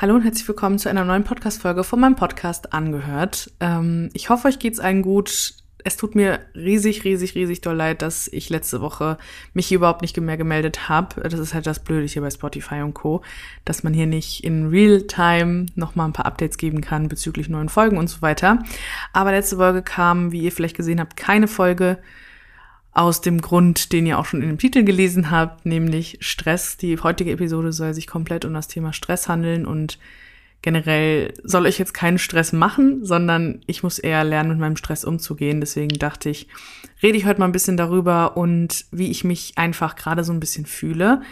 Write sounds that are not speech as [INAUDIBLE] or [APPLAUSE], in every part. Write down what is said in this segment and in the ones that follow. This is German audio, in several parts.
Hallo und herzlich willkommen zu einer neuen Podcast-Folge von meinem Podcast Angehört. Ähm, ich hoffe, euch geht's allen gut. Es tut mir riesig, riesig, riesig doll leid, dass ich letzte Woche mich hier überhaupt nicht mehr gemeldet habe. Das ist halt das Blöde hier bei Spotify und Co., dass man hier nicht in Real-Time nochmal ein paar Updates geben kann bezüglich neuen Folgen und so weiter. Aber letzte Folge kam, wie ihr vielleicht gesehen habt, keine Folge aus dem Grund, den ihr auch schon in dem Titel gelesen habt, nämlich Stress. Die heutige Episode soll sich komplett um das Thema Stress handeln und generell soll ich jetzt keinen Stress machen, sondern ich muss eher lernen, mit meinem Stress umzugehen. Deswegen dachte ich, rede ich heute mal ein bisschen darüber und wie ich mich einfach gerade so ein bisschen fühle.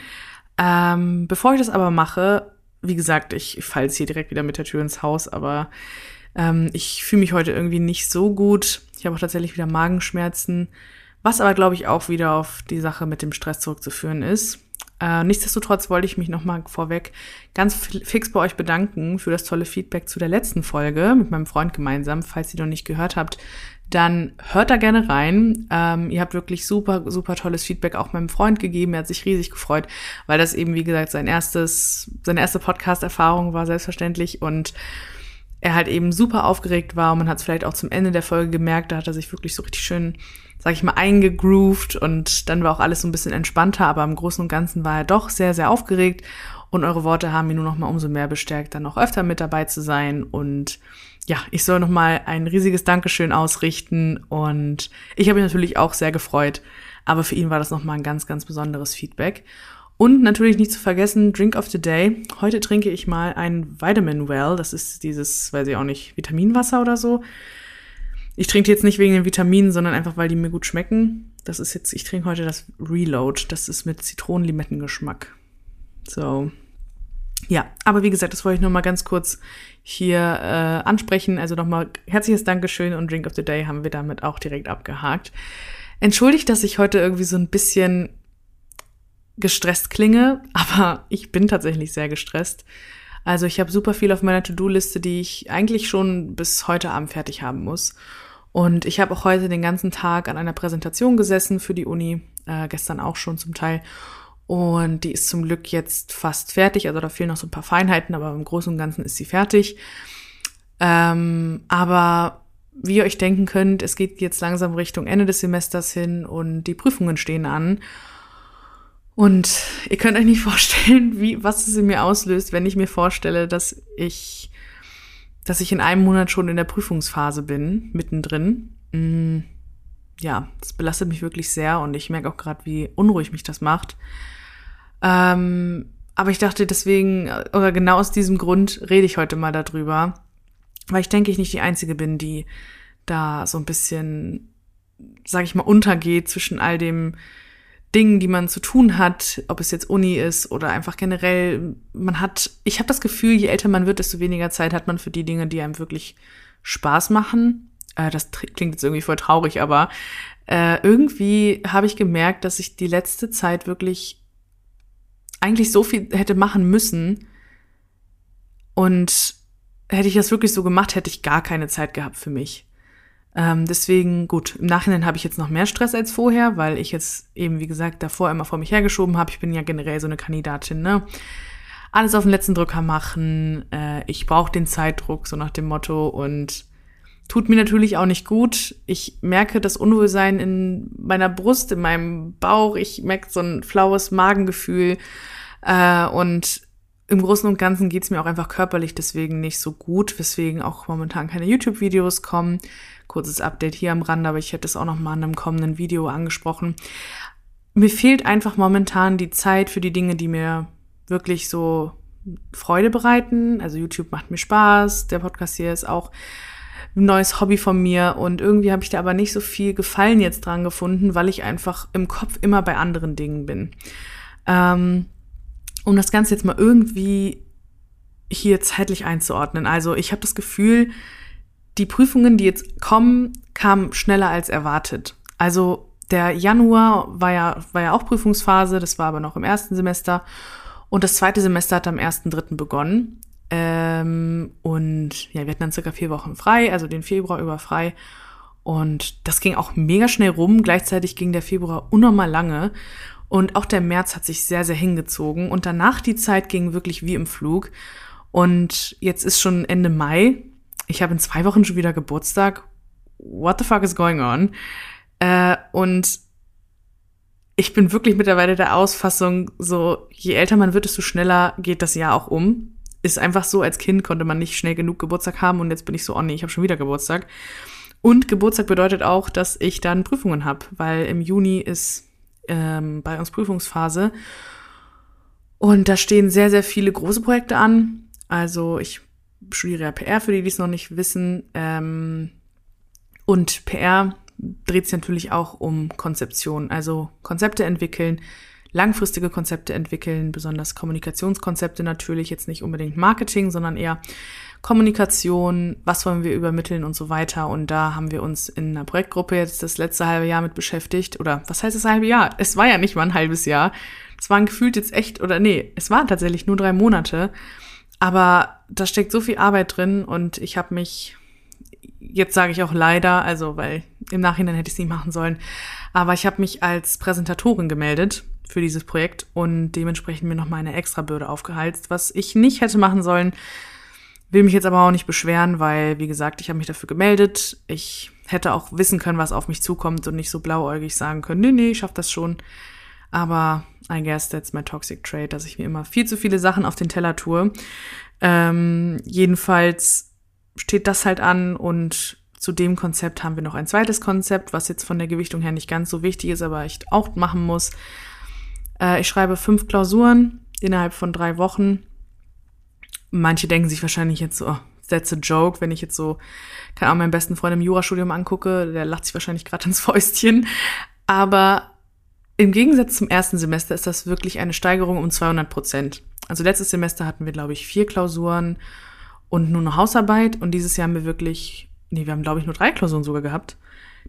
Ähm, bevor ich das aber mache, wie gesagt, ich falle jetzt hier direkt wieder mit der Tür ins Haus, aber ähm, ich fühle mich heute irgendwie nicht so gut. Ich habe auch tatsächlich wieder Magenschmerzen was aber, glaube ich, auch wieder auf die Sache mit dem Stress zurückzuführen ist. Äh, nichtsdestotrotz wollte ich mich nochmal vorweg ganz fix bei euch bedanken für das tolle Feedback zu der letzten Folge mit meinem Freund gemeinsam. Falls ihr noch nicht gehört habt, dann hört da gerne rein. Ähm, ihr habt wirklich super, super tolles Feedback auch meinem Freund gegeben. Er hat sich riesig gefreut, weil das eben, wie gesagt, sein erstes, seine erste Podcast-Erfahrung war, selbstverständlich. Und er halt eben super aufgeregt war und man hat es vielleicht auch zum Ende der Folge gemerkt, da hat er sich wirklich so richtig schön sag ich mal, eingegroovt und dann war auch alles so ein bisschen entspannter, aber im Großen und Ganzen war er doch sehr, sehr aufgeregt und eure Worte haben ihn nur noch mal umso mehr bestärkt, dann noch öfter mit dabei zu sein und ja, ich soll noch mal ein riesiges Dankeschön ausrichten und ich habe mich natürlich auch sehr gefreut, aber für ihn war das noch mal ein ganz, ganz besonderes Feedback. Und natürlich nicht zu vergessen, Drink of the Day. Heute trinke ich mal ein Vitamin Well. Das ist dieses, weiß ich auch nicht, Vitaminwasser oder so. Ich trinke jetzt nicht wegen den Vitaminen, sondern einfach, weil die mir gut schmecken. Das ist jetzt, ich trinke heute das Reload. Das ist mit Zitronenlimettengeschmack. So. Ja, aber wie gesagt, das wollte ich nur mal ganz kurz hier äh, ansprechen. Also nochmal herzliches Dankeschön und Drink of the Day haben wir damit auch direkt abgehakt. Entschuldigt, dass ich heute irgendwie so ein bisschen gestresst klinge, [LAUGHS] aber ich bin tatsächlich sehr gestresst. Also ich habe super viel auf meiner To-Do-Liste, die ich eigentlich schon bis heute Abend fertig haben muss. Und ich habe auch heute den ganzen Tag an einer Präsentation gesessen für die Uni, äh, gestern auch schon zum Teil. Und die ist zum Glück jetzt fast fertig. Also da fehlen noch so ein paar Feinheiten, aber im Großen und Ganzen ist sie fertig. Ähm, aber wie ihr euch denken könnt, es geht jetzt langsam Richtung Ende des Semesters hin und die Prüfungen stehen an. Und ihr könnt euch nicht [LAUGHS] vorstellen, wie, was es in mir auslöst, wenn ich mir vorstelle, dass ich dass ich in einem Monat schon in der Prüfungsphase bin, mittendrin. Mm, ja, das belastet mich wirklich sehr und ich merke auch gerade, wie unruhig mich das macht. Ähm, aber ich dachte deswegen, oder genau aus diesem Grund rede ich heute mal darüber, weil ich denke, ich nicht die Einzige bin, die da so ein bisschen, sag ich mal, untergeht zwischen all dem Dingen, die man zu tun hat, ob es jetzt Uni ist oder einfach generell, man hat, ich habe das Gefühl, je älter man wird, desto weniger Zeit hat man für die Dinge, die einem wirklich Spaß machen. Äh, das klingt jetzt irgendwie voll traurig, aber äh, irgendwie habe ich gemerkt, dass ich die letzte Zeit wirklich eigentlich so viel hätte machen müssen. Und hätte ich das wirklich so gemacht, hätte ich gar keine Zeit gehabt für mich. Ähm, deswegen, gut, im Nachhinein habe ich jetzt noch mehr Stress als vorher, weil ich jetzt eben, wie gesagt, davor immer vor mich hergeschoben habe. Ich bin ja generell so eine Kandidatin, ne? Alles auf den letzten Drücker machen, äh, ich brauche den Zeitdruck, so nach dem Motto, und tut mir natürlich auch nicht gut. Ich merke das Unwohlsein in meiner Brust, in meinem Bauch, ich merke so ein flaues Magengefühl. Äh, und im Großen und Ganzen geht's mir auch einfach körperlich deswegen nicht so gut, weswegen auch momentan keine YouTube-Videos kommen. Kurzes Update hier am Rand, aber ich hätte es auch noch mal in einem kommenden Video angesprochen. Mir fehlt einfach momentan die Zeit für die Dinge, die mir wirklich so Freude bereiten. Also YouTube macht mir Spaß, der Podcast hier ist auch ein neues Hobby von mir und irgendwie habe ich da aber nicht so viel Gefallen jetzt dran gefunden, weil ich einfach im Kopf immer bei anderen Dingen bin. Ähm, um das Ganze jetzt mal irgendwie hier zeitlich einzuordnen. Also ich habe das Gefühl, die Prüfungen, die jetzt kommen, kamen schneller als erwartet. Also der Januar war ja, war ja auch Prüfungsphase, das war aber noch im ersten Semester. Und das zweite Semester hat am 1.3. begonnen. Ähm, und ja, wir hatten dann circa vier Wochen frei, also den Februar über frei. Und das ging auch mega schnell rum. Gleichzeitig ging der Februar unnormal lange. Und auch der März hat sich sehr, sehr hingezogen. Und danach die Zeit ging wirklich wie im Flug. Und jetzt ist schon Ende Mai. Ich habe in zwei Wochen schon wieder Geburtstag. What the fuck is going on? Äh, und ich bin wirklich mittlerweile der Ausfassung, so je älter man wird, desto schneller geht das Jahr auch um. Ist einfach so, als Kind konnte man nicht schnell genug Geburtstag haben und jetzt bin ich so, oh nee, ich habe schon wieder Geburtstag. Und Geburtstag bedeutet auch, dass ich dann Prüfungen habe, weil im Juni ist ähm, bei uns Prüfungsphase. Und da stehen sehr, sehr viele große Projekte an. Also ich studiere ja PR, für die, die es noch nicht wissen. Ähm, und PR dreht sich natürlich auch um Konzeption, also Konzepte entwickeln, langfristige Konzepte entwickeln, besonders Kommunikationskonzepte natürlich, jetzt nicht unbedingt Marketing, sondern eher Kommunikation, was wollen wir übermitteln und so weiter. Und da haben wir uns in einer Projektgruppe jetzt das letzte halbe Jahr mit beschäftigt. Oder was heißt das halbe Jahr? Es war ja nicht mal ein halbes Jahr. Es waren gefühlt jetzt echt, oder nee, es waren tatsächlich nur drei Monate. Aber da steckt so viel Arbeit drin und ich habe mich jetzt sage ich auch leider, also weil im Nachhinein hätte ich es nicht machen sollen, aber ich habe mich als Präsentatorin gemeldet für dieses Projekt und dementsprechend mir noch meine Extrabürde aufgeheizt, was ich nicht hätte machen sollen. Will mich jetzt aber auch nicht beschweren, weil, wie gesagt, ich habe mich dafür gemeldet. Ich hätte auch wissen können, was auf mich zukommt und nicht so blauäugig sagen können, nee, nee, ich schaff das schon. Aber I guess that's my toxic trait, dass ich mir immer viel zu viele Sachen auf den Teller tue. Ähm, jedenfalls steht das halt an und zu dem Konzept haben wir noch ein zweites Konzept, was jetzt von der Gewichtung her nicht ganz so wichtig ist, aber ich auch machen muss. Äh, ich schreibe fünf Klausuren innerhalb von drei Wochen. Manche denken sich wahrscheinlich jetzt so, oh, that's a joke, wenn ich jetzt so, keine Ahnung, meinen besten Freund im Jurastudium angucke, der lacht sich wahrscheinlich gerade [LAUGHS] ins Fäustchen. Aber im Gegensatz zum ersten Semester ist das wirklich eine Steigerung um 200 Prozent. Also letztes Semester hatten wir, glaube ich, vier Klausuren und nur eine Hausarbeit. Und dieses Jahr haben wir wirklich, nee, wir haben, glaube ich, nur drei Klausuren sogar gehabt.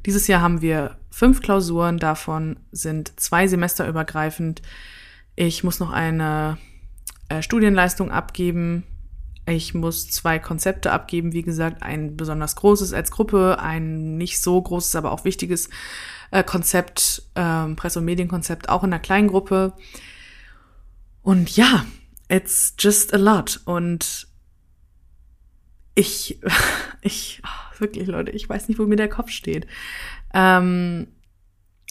Dieses Jahr haben wir fünf Klausuren, davon sind zwei semesterübergreifend. Ich muss noch eine äh, Studienleistung abgeben. Ich muss zwei Konzepte abgeben, wie gesagt, ein besonders großes als Gruppe, ein nicht so großes, aber auch wichtiges äh, Konzept, äh, Presse- und Medienkonzept, auch in einer kleinen Gruppe. Und ja, it's just a lot. Und ich, [LAUGHS] ich, oh, wirklich Leute, ich weiß nicht, wo mir der Kopf steht. Ähm,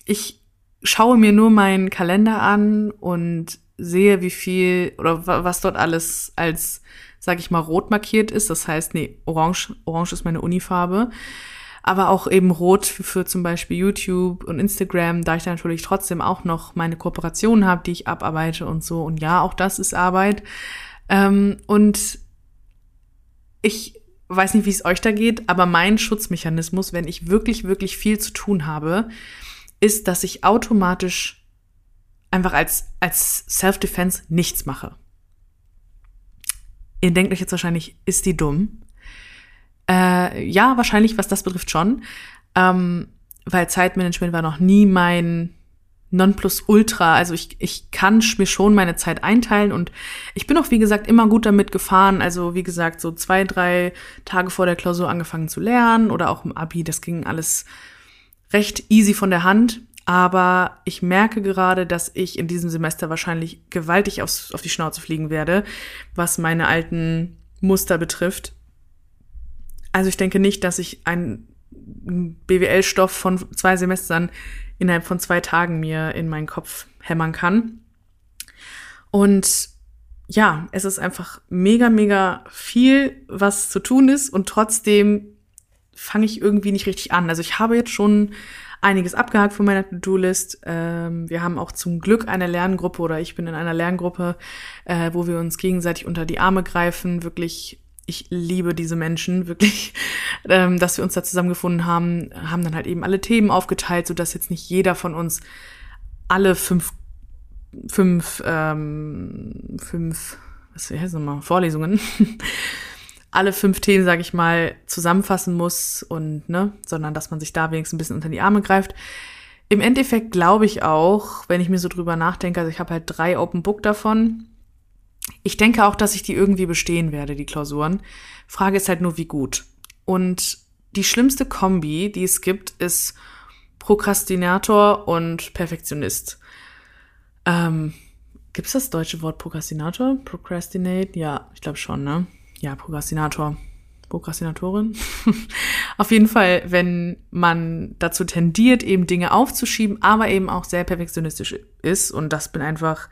ich schaue mir nur meinen Kalender an und sehe, wie viel oder was dort alles als, sag ich mal, rot markiert ist. Das heißt, nee, orange, orange ist meine Unifarbe. Aber auch eben rot für, für zum Beispiel YouTube und Instagram, da ich da natürlich trotzdem auch noch meine Kooperationen habe, die ich abarbeite und so. Und ja, auch das ist Arbeit. Ähm, und ich weiß nicht, wie es euch da geht, aber mein Schutzmechanismus, wenn ich wirklich, wirklich viel zu tun habe, ist, dass ich automatisch einfach als, als Self-Defense nichts mache. Ihr denkt euch jetzt wahrscheinlich, ist die dumm? Äh, ja, wahrscheinlich, was das betrifft schon. Ähm, weil Zeitmanagement war noch nie mein Nonplusultra. Also ich, ich kann mir schon meine Zeit einteilen und ich bin auch, wie gesagt, immer gut damit gefahren. Also wie gesagt, so zwei, drei Tage vor der Klausur angefangen zu lernen oder auch im Abi, das ging alles recht easy von der Hand. Aber ich merke gerade, dass ich in diesem Semester wahrscheinlich gewaltig aufs, auf die Schnauze fliegen werde, was meine alten Muster betrifft. Also ich denke nicht, dass ich einen BWL-Stoff von zwei Semestern innerhalb von zwei Tagen mir in meinen Kopf hämmern kann. Und ja, es ist einfach mega, mega viel, was zu tun ist und trotzdem fange ich irgendwie nicht richtig an. Also ich habe jetzt schon einiges abgehakt von meiner To-Do-List. Ähm, wir haben auch zum Glück eine Lerngruppe oder ich bin in einer Lerngruppe, äh, wo wir uns gegenseitig unter die Arme greifen, wirklich ich liebe diese Menschen wirklich, [LAUGHS] ähm, dass wir uns da zusammengefunden haben, haben dann halt eben alle Themen aufgeteilt, so dass jetzt nicht jeder von uns alle fünf, fünf, ähm, fünf, was heißt das mal, Vorlesungen, [LAUGHS] alle fünf Themen, sage ich mal, zusammenfassen muss und ne, sondern dass man sich da wenigstens ein bisschen unter die Arme greift. Im Endeffekt glaube ich auch, wenn ich mir so drüber nachdenke, also ich habe halt drei Open Book davon ich denke auch, dass ich die irgendwie bestehen werde, die Klausuren. Frage ist halt nur, wie gut. Und die schlimmste Kombi, die es gibt, ist Prokrastinator und Perfektionist. Ähm, Gibt es das deutsche Wort Prokrastinator? Procrastinate? Ja, ich glaube schon, ne? Ja, Prokrastinator. Prokrastinatorin. [LAUGHS] Auf jeden Fall, wenn man dazu tendiert, eben Dinge aufzuschieben, aber eben auch sehr perfektionistisch ist. Und das bin einfach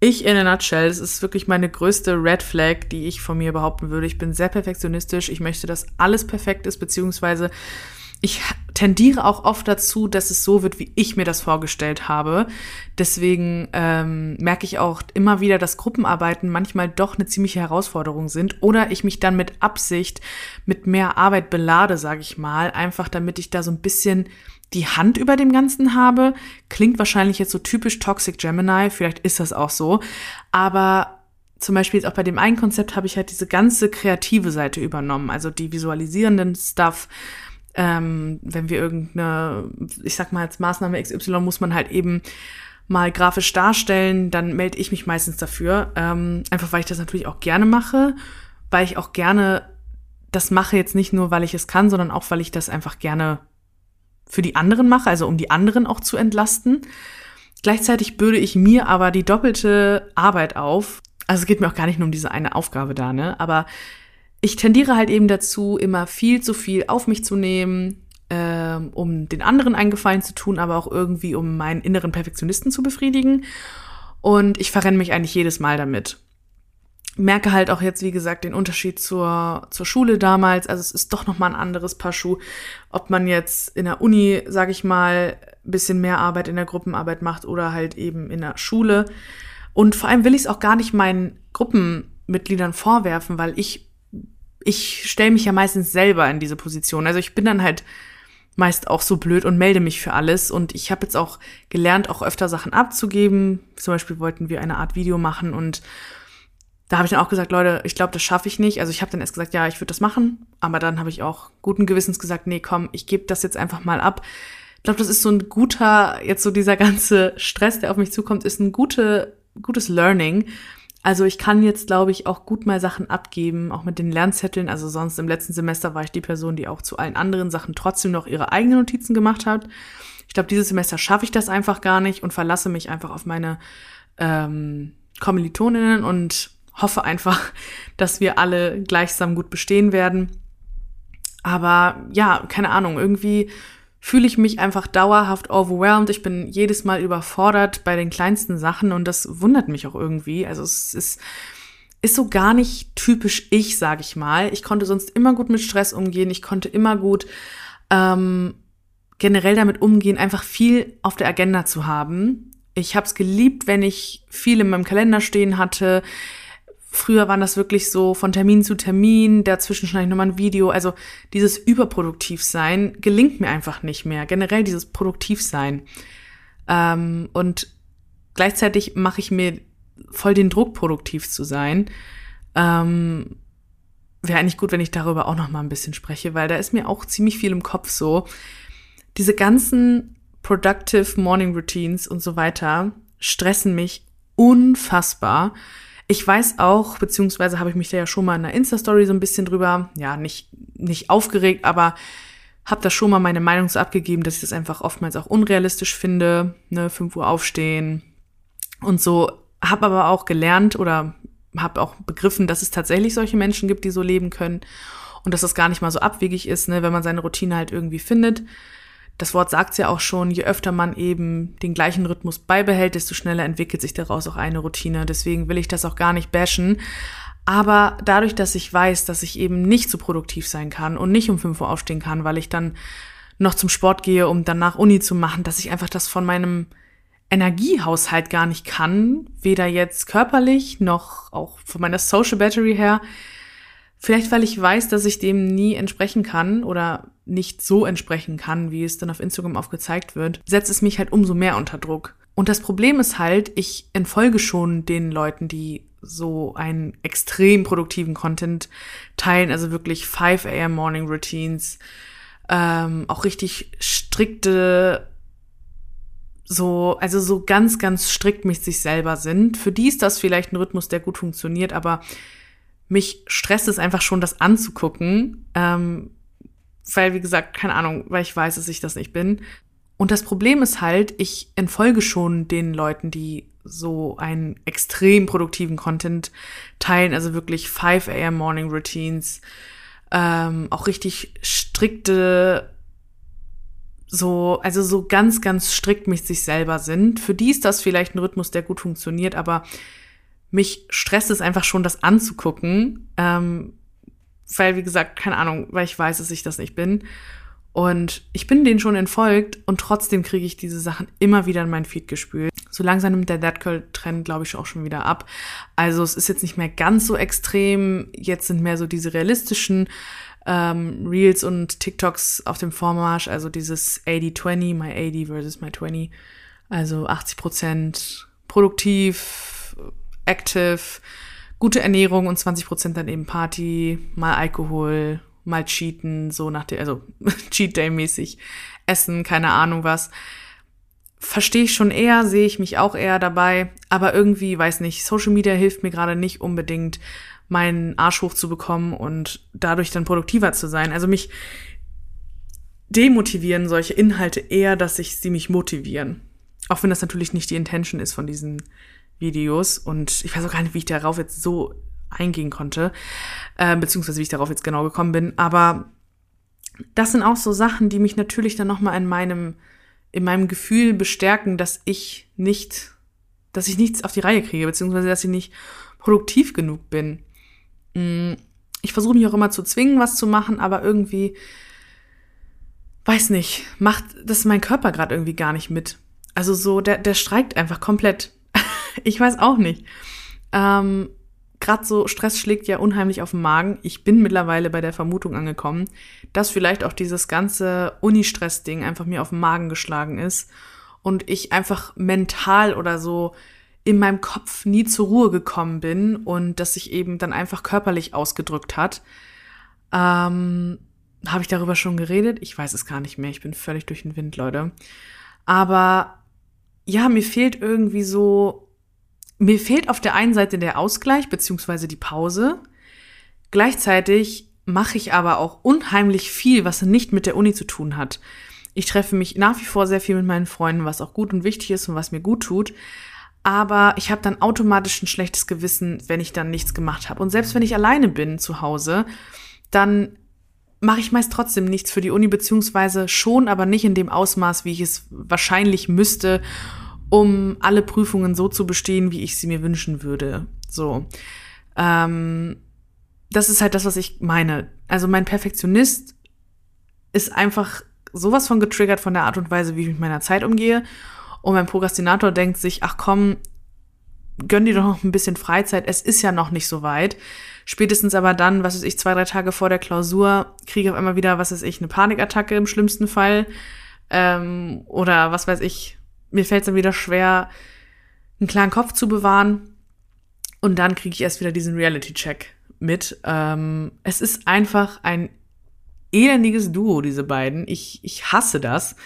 ich in a nutshell. Das ist wirklich meine größte Red Flag, die ich von mir behaupten würde. Ich bin sehr perfektionistisch. Ich möchte, dass alles perfekt ist, beziehungsweise ich tendiere auch oft dazu, dass es so wird, wie ich mir das vorgestellt habe. Deswegen ähm, merke ich auch immer wieder, dass Gruppenarbeiten manchmal doch eine ziemliche Herausforderung sind oder ich mich dann mit Absicht mit mehr Arbeit belade, sage ich mal, einfach damit ich da so ein bisschen die Hand über dem Ganzen habe. Klingt wahrscheinlich jetzt so typisch Toxic Gemini, vielleicht ist das auch so, aber zum Beispiel jetzt auch bei dem einen Konzept habe ich halt diese ganze kreative Seite übernommen, also die visualisierenden Stuff, ähm, wenn wir irgendeine, ich sag mal als Maßnahme XY muss man halt eben mal grafisch darstellen, dann melde ich mich meistens dafür. Ähm, einfach weil ich das natürlich auch gerne mache, weil ich auch gerne das mache jetzt nicht nur, weil ich es kann, sondern auch, weil ich das einfach gerne für die anderen mache, also um die anderen auch zu entlasten. Gleichzeitig bürde ich mir aber die doppelte Arbeit auf. Also es geht mir auch gar nicht nur um diese eine Aufgabe da, ne? Aber ich tendiere halt eben dazu, immer viel zu viel auf mich zu nehmen, ähm, um den anderen einen Gefallen zu tun, aber auch irgendwie, um meinen inneren Perfektionisten zu befriedigen. Und ich verrenne mich eigentlich jedes Mal damit. Merke halt auch jetzt, wie gesagt, den Unterschied zur, zur Schule damals. Also es ist doch nochmal ein anderes Paar Schuh. Ob man jetzt in der Uni, sag ich mal, bisschen mehr Arbeit in der Gruppenarbeit macht oder halt eben in der Schule. Und vor allem will ich es auch gar nicht meinen Gruppenmitgliedern vorwerfen, weil ich ich stelle mich ja meistens selber in diese Position. Also ich bin dann halt meist auch so blöd und melde mich für alles. Und ich habe jetzt auch gelernt, auch öfter Sachen abzugeben. Zum Beispiel wollten wir eine Art Video machen und da habe ich dann auch gesagt, Leute, ich glaube, das schaffe ich nicht. Also ich habe dann erst gesagt, ja, ich würde das machen, aber dann habe ich auch guten Gewissens gesagt, nee, komm, ich gebe das jetzt einfach mal ab. Ich glaube, das ist so ein guter, jetzt so dieser ganze Stress, der auf mich zukommt, ist ein gute, gutes Learning, also ich kann jetzt, glaube ich, auch gut mal Sachen abgeben, auch mit den Lernzetteln. Also sonst im letzten Semester war ich die Person, die auch zu allen anderen Sachen trotzdem noch ihre eigenen Notizen gemacht hat. Ich glaube, dieses Semester schaffe ich das einfach gar nicht und verlasse mich einfach auf meine ähm, Kommilitoninnen und hoffe einfach, dass wir alle gleichsam gut bestehen werden. Aber ja, keine Ahnung, irgendwie fühle ich mich einfach dauerhaft overwhelmed. Ich bin jedes Mal überfordert bei den kleinsten Sachen und das wundert mich auch irgendwie. Also es ist, ist so gar nicht typisch ich, sage ich mal. Ich konnte sonst immer gut mit Stress umgehen. Ich konnte immer gut ähm, generell damit umgehen, einfach viel auf der Agenda zu haben. Ich habe es geliebt, wenn ich viel in meinem Kalender stehen hatte. Früher waren das wirklich so von Termin zu Termin, dazwischen schneide ich nochmal ein Video. Also dieses Überproduktivsein gelingt mir einfach nicht mehr. Generell dieses Produktivsein. Ähm, und gleichzeitig mache ich mir voll den Druck, produktiv zu sein. Ähm, Wäre eigentlich gut, wenn ich darüber auch noch mal ein bisschen spreche, weil da ist mir auch ziemlich viel im Kopf so. Diese ganzen Productive Morning Routines und so weiter stressen mich unfassbar. Ich weiß auch, beziehungsweise habe ich mich da ja schon mal in der Insta-Story so ein bisschen drüber, ja, nicht, nicht aufgeregt, aber habe da schon mal meine Meinung so abgegeben, dass ich das einfach oftmals auch unrealistisch finde, ne, 5 Uhr aufstehen und so. Habe aber auch gelernt oder habe auch begriffen, dass es tatsächlich solche Menschen gibt, die so leben können und dass das gar nicht mal so abwegig ist, ne, wenn man seine Routine halt irgendwie findet das Wort sagt ja auch schon, je öfter man eben den gleichen Rhythmus beibehält, desto schneller entwickelt sich daraus auch eine Routine. Deswegen will ich das auch gar nicht bashen. Aber dadurch, dass ich weiß, dass ich eben nicht so produktiv sein kann und nicht um 5 Uhr aufstehen kann, weil ich dann noch zum Sport gehe, um danach Uni zu machen, dass ich einfach das von meinem Energiehaushalt gar nicht kann, weder jetzt körperlich noch auch von meiner Social Battery her, Vielleicht, weil ich weiß, dass ich dem nie entsprechen kann oder nicht so entsprechen kann, wie es dann auf Instagram aufgezeigt wird, setzt es mich halt umso mehr unter Druck. Und das Problem ist halt, ich entfolge schon den Leuten, die so einen extrem produktiven Content teilen, also wirklich 5 a.m. Morning Routines, ähm, auch richtig strikte, so, also so ganz, ganz strikt mit sich selber sind. Für die ist das vielleicht ein Rhythmus, der gut funktioniert, aber mich stresst es einfach schon, das anzugucken, ähm, weil, wie gesagt, keine Ahnung, weil ich weiß, dass ich das nicht bin. Und das Problem ist halt, ich entfolge schon den Leuten, die so einen extrem produktiven Content teilen, also wirklich 5 a.m. Morning Routines, ähm, auch richtig strikte, so, also so ganz, ganz strikt mit sich selber sind. Für die ist das vielleicht ein Rhythmus, der gut funktioniert, aber mich stresst es einfach schon, das anzugucken, ähm, weil, wie gesagt, keine Ahnung, weil ich weiß, dass ich das nicht bin. Und ich bin denen schon entfolgt und trotzdem kriege ich diese Sachen immer wieder in mein Feed gespült. So langsam nimmt der Dead Girl Trend, glaube ich, auch schon wieder ab. Also es ist jetzt nicht mehr ganz so extrem. Jetzt sind mehr so diese realistischen ähm, Reels und TikToks auf dem Vormarsch. Also dieses 80-20, my 80 versus my 20. Also 80 Prozent produktiv, active, gute Ernährung und 20 Prozent dann eben Party, mal Alkohol, mal cheaten, so nach der, also [LAUGHS] Cheat Day mäßig essen, keine Ahnung was. Verstehe ich schon eher, sehe ich mich auch eher dabei, aber irgendwie, weiß nicht, Social Media hilft mir gerade nicht unbedingt, meinen Arsch hochzubekommen und dadurch dann produktiver zu sein. Also mich demotivieren solche Inhalte eher, dass sich sie mich motivieren. Auch wenn das natürlich nicht die Intention ist von diesen Videos. Und ich weiß auch gar nicht, wie ich darauf jetzt so eingehen konnte, äh, beziehungsweise wie ich darauf jetzt genau gekommen bin. Aber das sind auch so Sachen, die mich natürlich dann nochmal in meinem, in meinem Gefühl bestärken, dass ich nicht, dass ich nichts auf die Reihe kriege, beziehungsweise dass ich nicht produktiv genug bin. Mm, ich versuche mich auch immer zu zwingen, was zu machen, aber irgendwie, weiß nicht, macht das mein Körper gerade irgendwie gar nicht mit. Also so, der, der streikt einfach komplett. Ich weiß auch nicht. Ähm, gerade so Stress schlägt ja unheimlich auf den Magen. Ich bin mittlerweile bei der Vermutung angekommen, dass vielleicht auch dieses ganze Uni-Stress-Ding einfach mir auf den Magen geschlagen ist und ich einfach mental oder so in meinem Kopf nie zur Ruhe gekommen bin und das sich eben dann einfach körperlich ausgedrückt hat. Ähm, Habe ich darüber schon geredet? Ich weiß es gar nicht mehr. Ich bin völlig durch den Wind, Leute. Aber ja, mir fehlt irgendwie so mir fehlt auf der einen Seite der Ausgleich beziehungsweise die Pause. Gleichzeitig mache ich aber auch unheimlich viel, was nicht mit der Uni zu tun hat. Ich treffe mich nach wie vor sehr viel mit meinen Freunden, was auch gut und wichtig ist und was mir gut tut. Aber ich habe dann automatisch ein schlechtes Gewissen, wenn ich dann nichts gemacht habe. Und selbst wenn ich alleine bin zu Hause, dann mache ich meist trotzdem nichts für die Uni, beziehungsweise schon, aber nicht in dem Ausmaß, wie ich es wahrscheinlich müsste um alle Prüfungen so zu bestehen, wie ich sie mir wünschen würde. So. Ähm, das ist halt das, was ich meine. Also mein Perfektionist ist einfach sowas von getriggert von der Art und Weise, wie ich mit meiner Zeit umgehe. Und mein Prokrastinator denkt sich, ach komm, gönn dir doch noch ein bisschen Freizeit. Es ist ja noch nicht so weit. Spätestens aber dann, was weiß ich, zwei, drei Tage vor der Klausur, kriege ich auf einmal wieder, was weiß ich, eine Panikattacke im schlimmsten Fall. Ähm, oder was weiß ich, mir fällt es dann wieder schwer, einen klaren Kopf zu bewahren. Und dann kriege ich erst wieder diesen Reality-Check mit. Ähm, es ist einfach ein elendiges Duo, diese beiden. Ich, ich hasse das.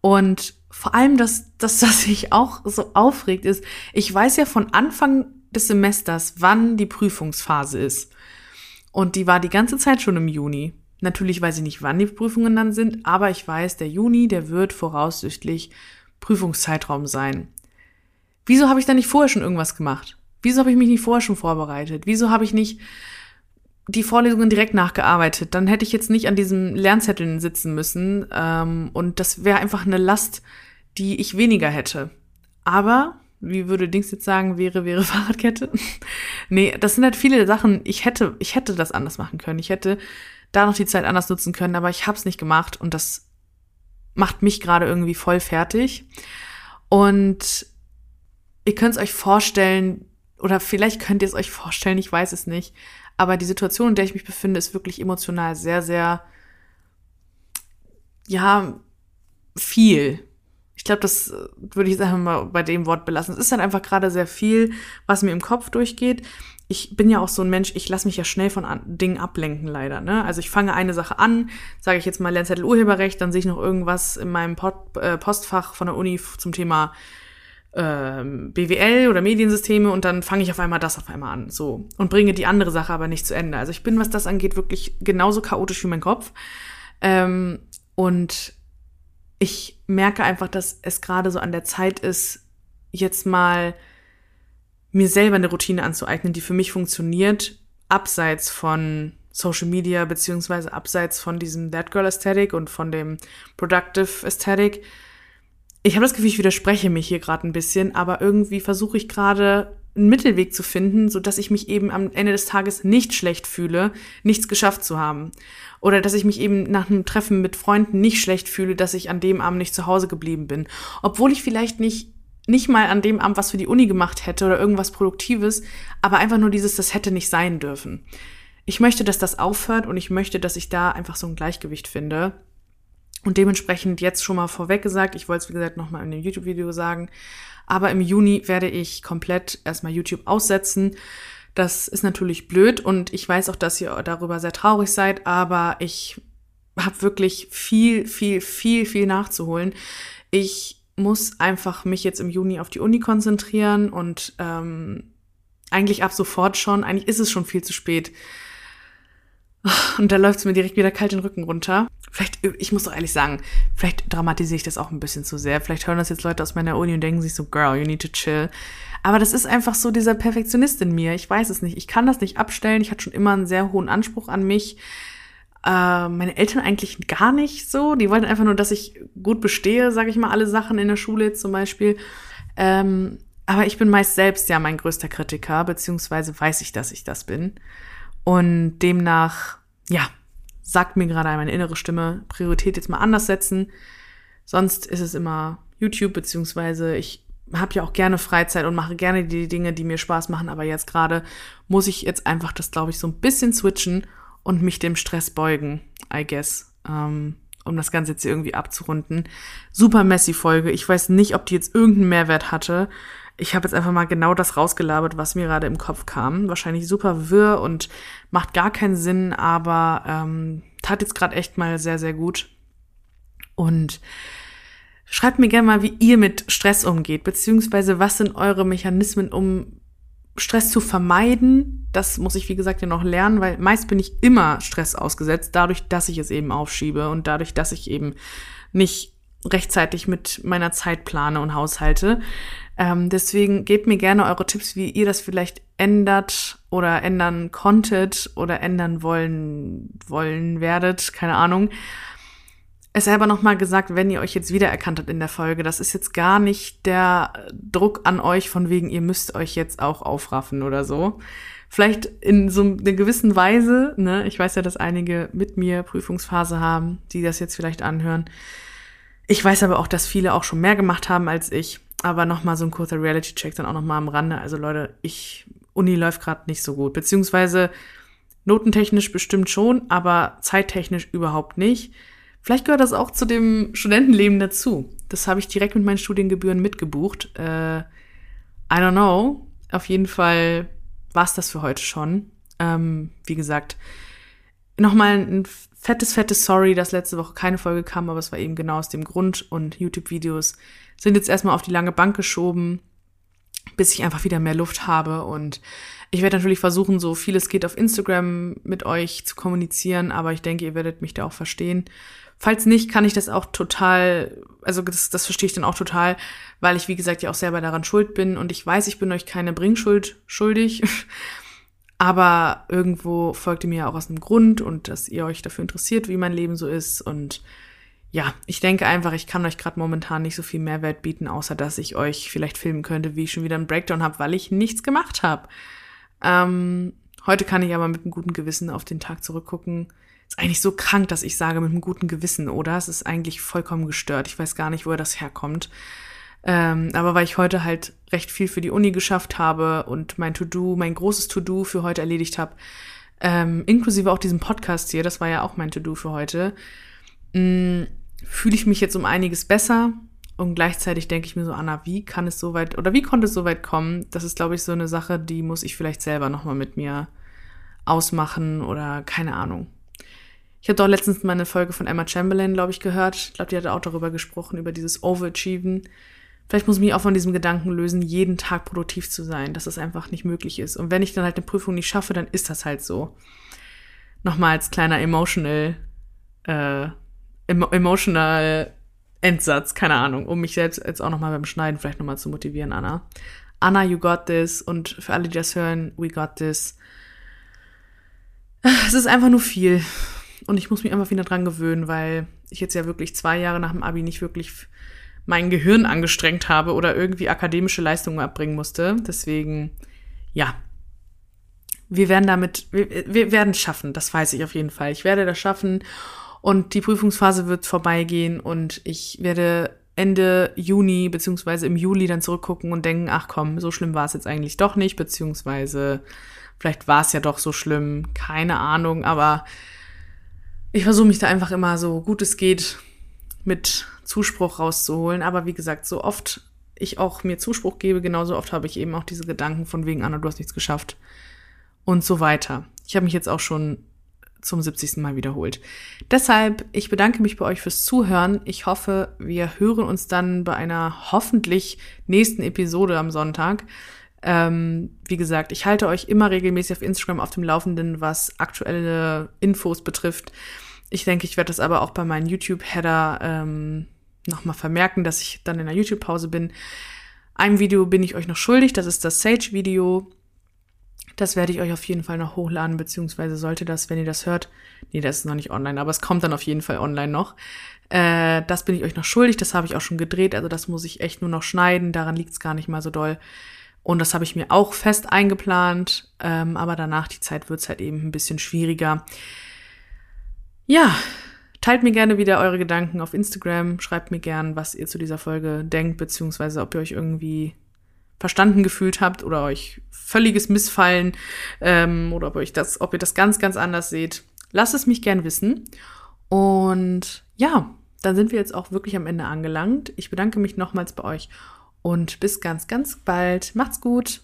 Und vor allem, dass, dass das sich auch so aufregt, ist, ich weiß ja von Anfang des Semesters, wann die Prüfungsphase ist. Und die war die ganze Zeit schon im Juni. Natürlich weiß ich nicht, wann die Prüfungen dann sind, aber ich weiß, der Juni, der wird voraussichtlich Prüfungszeitraum sein. Wieso habe ich da nicht vorher schon irgendwas gemacht? Wieso habe ich mich nicht vorher schon vorbereitet? Wieso habe ich nicht die Vorlesungen direkt nachgearbeitet? Dann hätte ich jetzt nicht an diesem Lernzetteln sitzen müssen ähm, und das wäre einfach eine Last, die ich weniger hätte. Aber, wie würde Dings jetzt sagen, wäre, wäre [LAUGHS] Fahrradkette? nee, das sind halt viele Sachen. Ich hätte, ich hätte das anders machen können. Ich hätte da noch die Zeit anders nutzen können, aber ich habe es nicht gemacht und das macht mich gerade irgendwie voll fertig. Und ihr könnt es euch vorstellen, oder vielleicht könnt ihr es euch vorstellen, ich weiß es nicht. Aber die Situation, in der ich mich befinde, ist wirklich emotional sehr, sehr, ja, viel. Ich glaube, das würde ich einfach mal bei dem Wort belassen. Es ist halt einfach gerade sehr viel, was mir im Kopf durchgeht ich bin ja auch so ein Mensch, ich lasse mich ja schnell von Dingen ablenken, leider. Ne? Also ich fange eine Sache an, sage ich jetzt mal Lernzettel Urheberrecht, dann sehe ich noch irgendwas in meinem Pod, äh, Postfach von der Uni zum Thema ähm, BWL oder Mediensysteme und dann fange ich auf einmal das auf einmal an. So. Und bringe die andere Sache aber nicht zu Ende. Also ich bin, was das angeht, wirklich genauso chaotisch wie mein Kopf. Ähm, und ich merke einfach, dass es gerade so an der Zeit ist, jetzt mal mir selber eine Routine anzueignen, die für mich funktioniert, abseits von Social Media, beziehungsweise abseits von diesem That Girl Aesthetic und von dem Productive Aesthetic. Ich habe das Gefühl, ich widerspreche mich hier gerade ein bisschen, aber irgendwie versuche ich gerade einen Mittelweg zu finden, so dass ich mich eben am Ende des Tages nicht schlecht fühle, nichts geschafft zu haben. Oder dass ich mich eben nach einem Treffen mit Freunden nicht schlecht fühle, dass ich an dem Abend nicht zu Hause geblieben bin. Obwohl ich vielleicht nicht nicht mal an dem Abend was für die Uni gemacht hätte oder irgendwas Produktives, aber einfach nur dieses, das hätte nicht sein dürfen. Ich möchte, dass das aufhört und ich möchte, dass ich da einfach so ein Gleichgewicht finde. Und dementsprechend jetzt schon mal vorweg gesagt, ich wollte es wie gesagt nochmal in dem YouTube-Video sagen, aber im Juni werde ich komplett erstmal YouTube aussetzen. Das ist natürlich blöd und ich weiß auch, dass ihr darüber sehr traurig seid, aber ich habe wirklich viel, viel, viel, viel nachzuholen. Ich muss einfach mich jetzt im Juni auf die Uni konzentrieren und ähm, eigentlich ab sofort schon, eigentlich ist es schon viel zu spät. [LAUGHS] Und da läuft es mir direkt wieder kalt den Rücken runter. Vielleicht, ich muss doch ehrlich sagen, vielleicht dramatisiere ich das auch ein bisschen zu sehr. Vielleicht hören das jetzt Leute aus meiner Uni und denken sich so, Girl, you need to chill. Aber das ist einfach so dieser Perfektionist in mir. Ich weiß es nicht. Ich kann das nicht abstellen. Ich hatte schon immer einen sehr hohen Anspruch an mich. Äh, meine Eltern eigentlich gar nicht so. Die wollten einfach nur, dass ich gut bestehe, sage ich mal, alle Sachen in der Schule zum Beispiel. Ähm, aber ich bin meist selbst ja mein größter Kritiker, beziehungsweise weiß ich, dass ich das bin. Und demnach, ja, sagt mir gerade meine innere Stimme, Priorität jetzt mal anders setzen. Sonst ist es immer YouTube, beziehungsweise ich habe ja auch gerne Freizeit und mache gerne die Dinge, die mir Spaß machen, aber jetzt gerade muss ich jetzt einfach das, glaube ich, so ein bisschen switchen und mich dem Stress beugen, I guess. Ähm, um das Ganze jetzt irgendwie abzurunden. Super messy Folge. Ich weiß nicht, ob die jetzt irgendeinen Mehrwert hatte. Ich habe jetzt einfach mal genau das rausgelabert, was mir gerade im Kopf kam. Wahrscheinlich super wirr und macht gar keinen Sinn, aber ähm, tat jetzt gerade echt mal sehr, sehr gut. Und schreibt mir gerne mal, wie ihr mit Stress umgeht, beziehungsweise was sind eure Mechanismen, um Stress zu vermeiden, das muss ich, wie gesagt, ja noch lernen, weil meist bin ich immer Stress ausgesetzt, dadurch, dass ich es eben aufschiebe und dadurch, dass ich eben nicht rechtzeitig mit meiner Zeit plane und haushalte. Ähm, deswegen gebt mir gerne eure Tipps, wie ihr das vielleicht ändert oder ändern konntet oder ändern wollen, wollen werdet, keine Ahnung es selber nochmal gesagt, wenn ihr euch jetzt wiedererkannt habt in der Folge, das ist jetzt gar nicht der Druck an euch von wegen, ihr müsst euch jetzt auch aufraffen oder so. Vielleicht in so einer gewissen Weise, ne? Ich weiß ja, dass einige mit mir Prüfungsphase haben, die das jetzt vielleicht anhören. Ich weiß aber auch, dass viele auch schon mehr gemacht haben als ich. Aber nochmal so ein kurzer Reality-Check dann auch nochmal am Rande. Also Leute, ich, Uni läuft gerade nicht so gut. Beziehungsweise notentechnisch bestimmt schon, aber zeittechnisch überhaupt nicht. Vielleicht gehört das auch zu dem Studentenleben dazu. Das habe ich direkt mit meinen Studiengebühren mitgebucht. Äh, I don't know. Auf jeden Fall war es das für heute schon. Ähm, wie gesagt, nochmal ein fettes, fettes Sorry, dass letzte Woche keine Folge kam, aber es war eben genau aus dem Grund. Und YouTube-Videos sind jetzt erstmal auf die lange Bank geschoben, bis ich einfach wieder mehr Luft habe. Und ich werde natürlich versuchen, so viel es geht auf Instagram mit euch zu kommunizieren, aber ich denke, ihr werdet mich da auch verstehen. Falls nicht, kann ich das auch total, also das, das verstehe ich dann auch total, weil ich, wie gesagt, ja auch selber daran schuld bin und ich weiß, ich bin euch keine Bringschuld schuldig. [LAUGHS] Aber irgendwo folgt ihr mir ja auch aus einem Grund und dass ihr euch dafür interessiert, wie mein Leben so ist. Und ja, ich denke einfach, ich kann euch gerade momentan nicht so viel Mehrwert bieten, außer dass ich euch vielleicht filmen könnte, wie ich schon wieder einen Breakdown habe, weil ich nichts gemacht habe. Ähm, heute kann ich aber mit einem guten Gewissen auf den Tag zurückgucken ist eigentlich so krank, dass ich sage mit einem guten Gewissen, oder? Es ist eigentlich vollkommen gestört. Ich weiß gar nicht, woher das herkommt. Ähm, aber weil ich heute halt recht viel für die Uni geschafft habe und mein To-Do, mein großes To-Do für heute erledigt habe, ähm, inklusive auch diesem Podcast hier, das war ja auch mein To-Do für heute, mm, fühle ich mich jetzt um einiges besser. Und gleichzeitig denke ich mir so, Anna, wie kann es so weit oder wie konnte es so weit kommen? Das ist, glaube ich, so eine Sache, die muss ich vielleicht selber nochmal mit mir ausmachen oder keine Ahnung. Ich habe doch letztens mal eine Folge von Emma Chamberlain, glaube ich, gehört. Ich glaube, die hat auch darüber gesprochen, über dieses Overachieven. Vielleicht muss ich mich auch von diesem Gedanken lösen, jeden Tag produktiv zu sein, dass das einfach nicht möglich ist. Und wenn ich dann halt eine Prüfung nicht schaffe, dann ist das halt so. Nochmal als kleiner emotional, äh, emotional Endsatz, keine Ahnung, um mich selbst jetzt auch nochmal beim Schneiden vielleicht nochmal zu motivieren, Anna. Anna, you got this. Und für alle, die das hören, we got this. Es ist einfach nur viel. Und ich muss mich einfach wieder dran gewöhnen, weil ich jetzt ja wirklich zwei Jahre nach dem Abi nicht wirklich mein Gehirn angestrengt habe oder irgendwie akademische Leistungen abbringen musste. Deswegen, ja. Wir werden damit, wir, wir werden es schaffen, das weiß ich auf jeden Fall. Ich werde das schaffen und die Prüfungsphase wird vorbeigehen und ich werde Ende Juni beziehungsweise im Juli dann zurückgucken und denken, ach komm, so schlimm war es jetzt eigentlich doch nicht, beziehungsweise vielleicht war es ja doch so schlimm, keine Ahnung, aber ich versuche mich da einfach immer so gut es geht mit Zuspruch rauszuholen. Aber wie gesagt, so oft ich auch mir Zuspruch gebe, genauso oft habe ich eben auch diese Gedanken von wegen, Anna, du hast nichts geschafft und so weiter. Ich habe mich jetzt auch schon zum 70. Mal wiederholt. Deshalb, ich bedanke mich bei euch fürs Zuhören. Ich hoffe, wir hören uns dann bei einer hoffentlich nächsten Episode am Sonntag. Ähm, wie gesagt, ich halte euch immer regelmäßig auf Instagram auf dem Laufenden, was aktuelle Infos betrifft. Ich denke, ich werde das aber auch bei meinen YouTube-Header ähm, nochmal vermerken, dass ich dann in der YouTube-Pause bin. Ein Video bin ich euch noch schuldig, das ist das Sage-Video. Das werde ich euch auf jeden Fall noch hochladen, beziehungsweise sollte das, wenn ihr das hört, nee, das ist noch nicht online, aber es kommt dann auf jeden Fall online noch. Äh, das bin ich euch noch schuldig, das habe ich auch schon gedreht, also das muss ich echt nur noch schneiden, daran liegt es gar nicht mal so doll. Und das habe ich mir auch fest eingeplant, ähm, aber danach die Zeit wird es halt eben ein bisschen schwieriger. Ja, teilt mir gerne wieder eure Gedanken auf Instagram. Schreibt mir gern, was ihr zu dieser Folge denkt, beziehungsweise ob ihr euch irgendwie verstanden gefühlt habt oder euch völliges Missfallen ähm, oder ob, euch das, ob ihr das ganz, ganz anders seht. Lasst es mich gern wissen. Und ja, dann sind wir jetzt auch wirklich am Ende angelangt. Ich bedanke mich nochmals bei euch und bis ganz, ganz bald. Macht's gut.